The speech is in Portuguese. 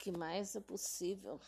que mais é possível.